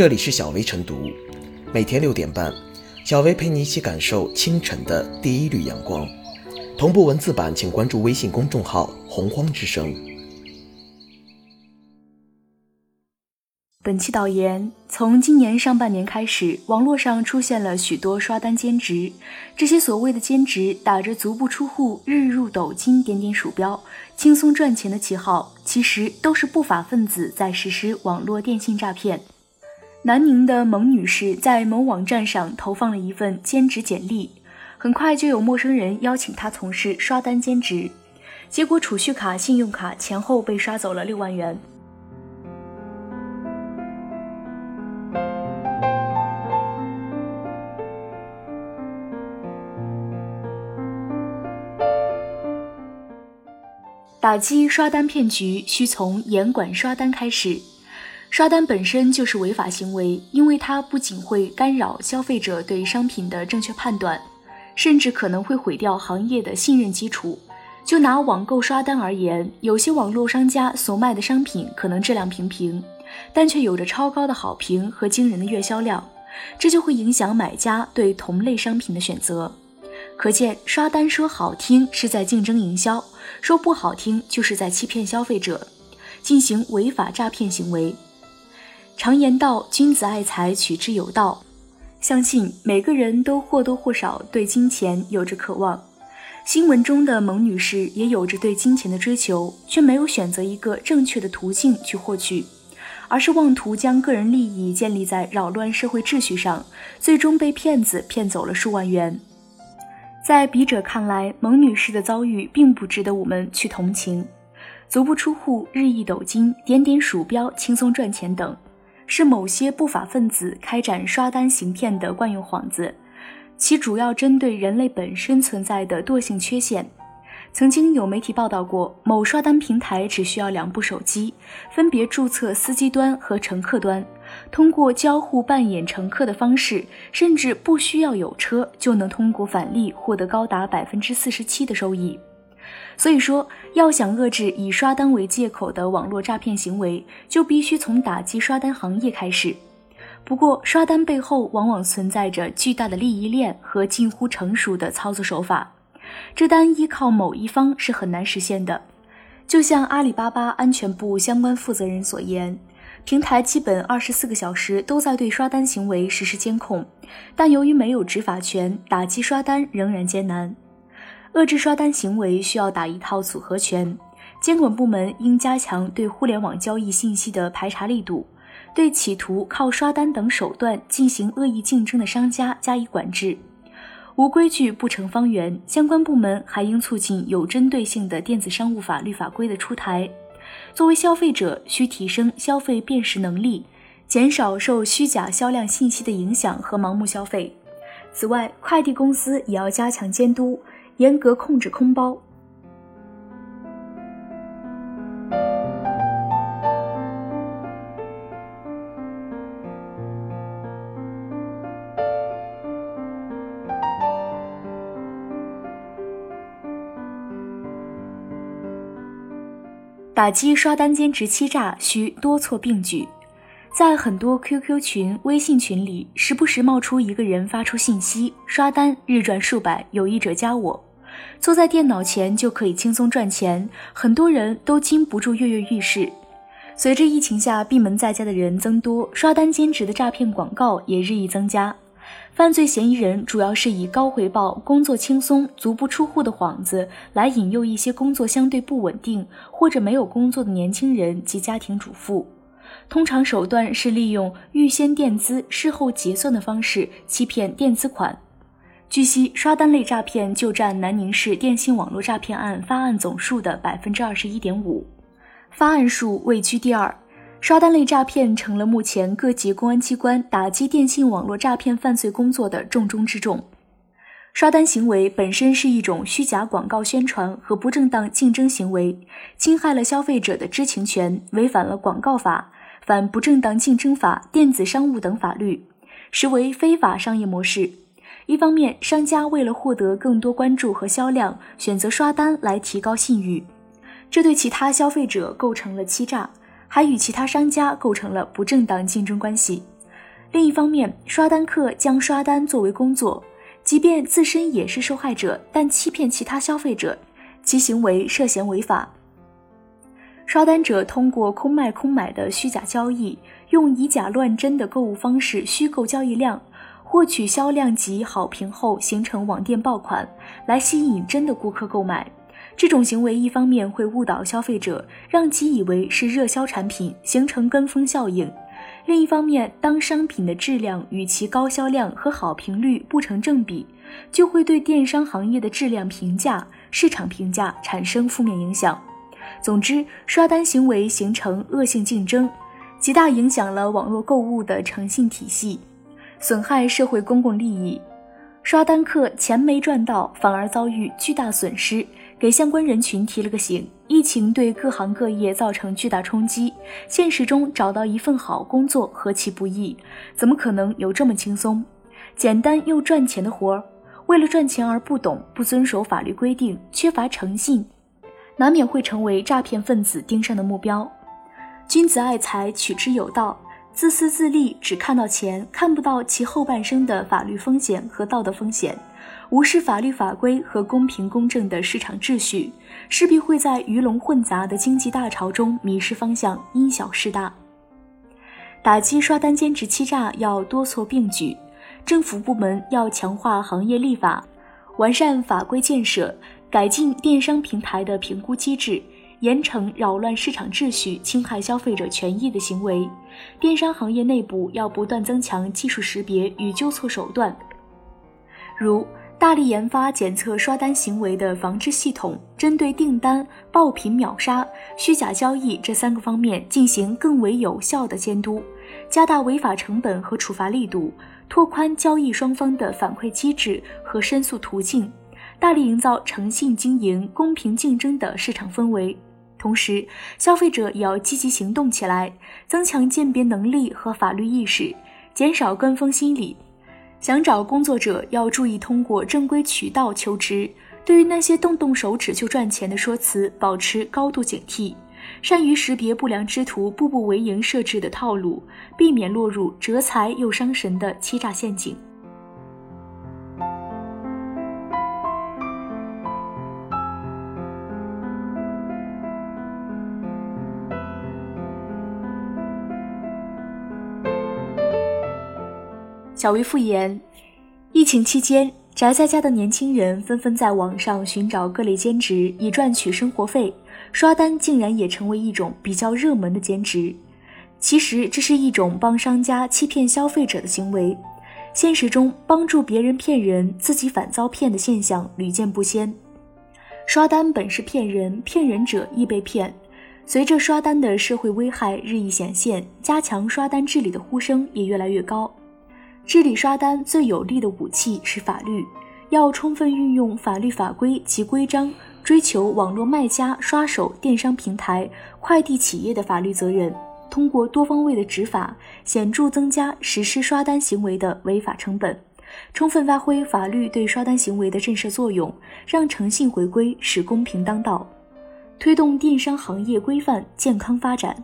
这里是小薇晨读，每天六点半，小薇陪你一起感受清晨的第一缕阳光。同步文字版，请关注微信公众号“洪荒之声”。本期导言：从今年上半年开始，网络上出现了许多刷单兼职。这些所谓的兼职，打着足不出户、日入斗金、点点鼠标、轻松赚钱的旗号，其实都是不法分子在实施网络电信诈骗。南宁的蒙女士在某网站上投放了一份兼职简历，很快就有陌生人邀请她从事刷单兼职，结果储蓄卡、信用卡前后被刷走了六万元。打击刷单骗局需从严管刷单开始。刷单本身就是违法行为，因为它不仅会干扰消费者对商品的正确判断，甚至可能会毁掉行业的信任基础。就拿网购刷单而言，有些网络商家所卖的商品可能质量平平，但却有着超高的好评和惊人的月销量，这就会影响买家对同类商品的选择。可见，刷单说好听是在竞争营销，说不好听就是在欺骗消费者，进行违法诈骗行为。常言道：“君子爱财，取之有道。”相信每个人都或多或少对金钱有着渴望。新闻中的蒙女士也有着对金钱的追求，却没有选择一个正确的途径去获取，而是妄图将个人利益建立在扰乱社会秩序上，最终被骗子骗走了数万元。在笔者看来，蒙女士的遭遇并不值得我们去同情。足不出户、日益斗金、点点鼠标、轻松赚钱等。是某些不法分子开展刷单行骗的惯用幌子，其主要针对人类本身存在的惰性缺陷。曾经有媒体报道过，某刷单平台只需要两部手机，分别注册司机端和乘客端，通过交互扮演乘客的方式，甚至不需要有车，就能通过返利获得高达百分之四十七的收益。所以说，要想遏制以刷单为借口的网络诈骗行为，就必须从打击刷单行业开始。不过，刷单背后往往存在着巨大的利益链和近乎成熟的操作手法，这单依靠某一方是很难实现的。就像阿里巴巴安全部相关负责人所言，平台基本二十四个小时都在对刷单行为实施监控，但由于没有执法权，打击刷单仍然艰难。遏制刷单行为需要打一套组合拳，监管部门应加强对互联网交易信息的排查力度，对企图靠刷单等手段进行恶意竞争的商家加以管制。无规矩不成方圆，相关部门还应促进有针对性的电子商务法律法规的出台。作为消费者，需提升消费辨识能力，减少受虚假销量信息的影响和盲目消费。此外，快递公司也要加强监督。严格控制空包。打击刷单兼职欺诈需多措并举。在很多 QQ 群、微信群里，时不时冒出一个人发出信息：刷单日赚数百，有意者加我。坐在电脑前就可以轻松赚钱，很多人都禁不住跃跃欲试。随着疫情下闭门在家的人增多，刷单兼职的诈骗广告也日益增加。犯罪嫌疑人主要是以高回报、工作轻松、足不出户的幌子来引诱一些工作相对不稳定或者没有工作的年轻人及家庭主妇。通常手段是利用预先垫资、事后结算的方式欺骗垫资款。据悉，刷单类诈骗就占南宁市电信网络诈骗案发案总数的百分之二十一点五，发案数位居第二。刷单类诈骗成了目前各级公安机关打击电信网络诈骗犯罪工作的重中之重。刷单行为本身是一种虚假广告宣传和不正当竞争行为，侵害了消费者的知情权，违反了广告法、反不正当竞争法、电子商务等法律，实为非法商业模式。一方面，商家为了获得更多关注和销量，选择刷单来提高信誉，这对其他消费者构成了欺诈，还与其他商家构成了不正当竞争关系。另一方面，刷单客将刷单作为工作，即便自身也是受害者，但欺骗其他消费者，其行为涉嫌违法。刷单者通过空卖空买的虚假交易，用以假乱真的购物方式虚构交易量，获取销量及好评后形成网店爆款，来吸引真的顾客购买。这种行为一方面会误导消费者，让其以为是热销产品，形成跟风效应。另一方面，当商品的质量与其高销量和好评率不成正比，就会对电商行业的质量评价、市场评价产生负面影响。总之，刷单行为形成恶性竞争，极大影响了网络购物的诚信体系，损害社会公共利益。刷单客钱没赚到，反而遭遇巨大损失，给相关人群提了个醒。疫情对各行各业造成巨大冲击，现实中找到一份好工作何其不易，怎么可能有这么轻松、简单又赚钱的活儿？为了赚钱而不懂、不遵守法律规定、缺乏诚信，难免会成为诈骗分子盯上的目标。君子爱财，取之有道。自私自利，只看到钱，看不到其后半生的法律风险和道德风险。无视法律法规和公平公正的市场秩序，势必会在鱼龙混杂的经济大潮中迷失方向，因小失大。打击刷单兼职欺诈要多措并举，政府部门要强化行业立法，完善法规建设，改进电商平台的评估机制，严惩扰乱市场秩序、侵害消费者权益的行为。电商行业内部要不断增强技术识别与纠错手段，如。大力研发检测刷单行为的防治系统，针对订单爆品秒杀、虚假交易这三个方面进行更为有效的监督，加大违法成本和处罚力度，拓宽交易双方的反馈机制和申诉途径，大力营造诚信经营、公平竞争的市场氛围。同时，消费者也要积极行动起来，增强鉴别能力和法律意识，减少跟风心理。想找工作者要注意通过正规渠道求职。对于那些动动手指就赚钱的说辞，保持高度警惕，善于识别不良之徒步步为营设置的套路，避免落入折财又伤神的欺诈陷阱。小薇复言，疫情期间宅在家的年轻人纷纷在网上寻找各类兼职以赚取生活费，刷单竟然也成为一种比较热门的兼职。其实这是一种帮商家欺骗消费者的行为。现实中帮助别人骗人，自己反遭骗的现象屡见不鲜。刷单本是骗人，骗人者易被骗。随着刷单的社会危害日益显现，加强刷单治理的呼声也越来越高。治理刷单最有力的武器是法律，要充分运用法律法规及规章，追求网络卖家、刷手、电商平台、快递企业的法律责任，通过多方位的执法，显著增加实施刷单行为的违法成本，充分发挥法律对刷单行为的震慑作用，让诚信回归，使公平当道，推动电商行业规范健康发展。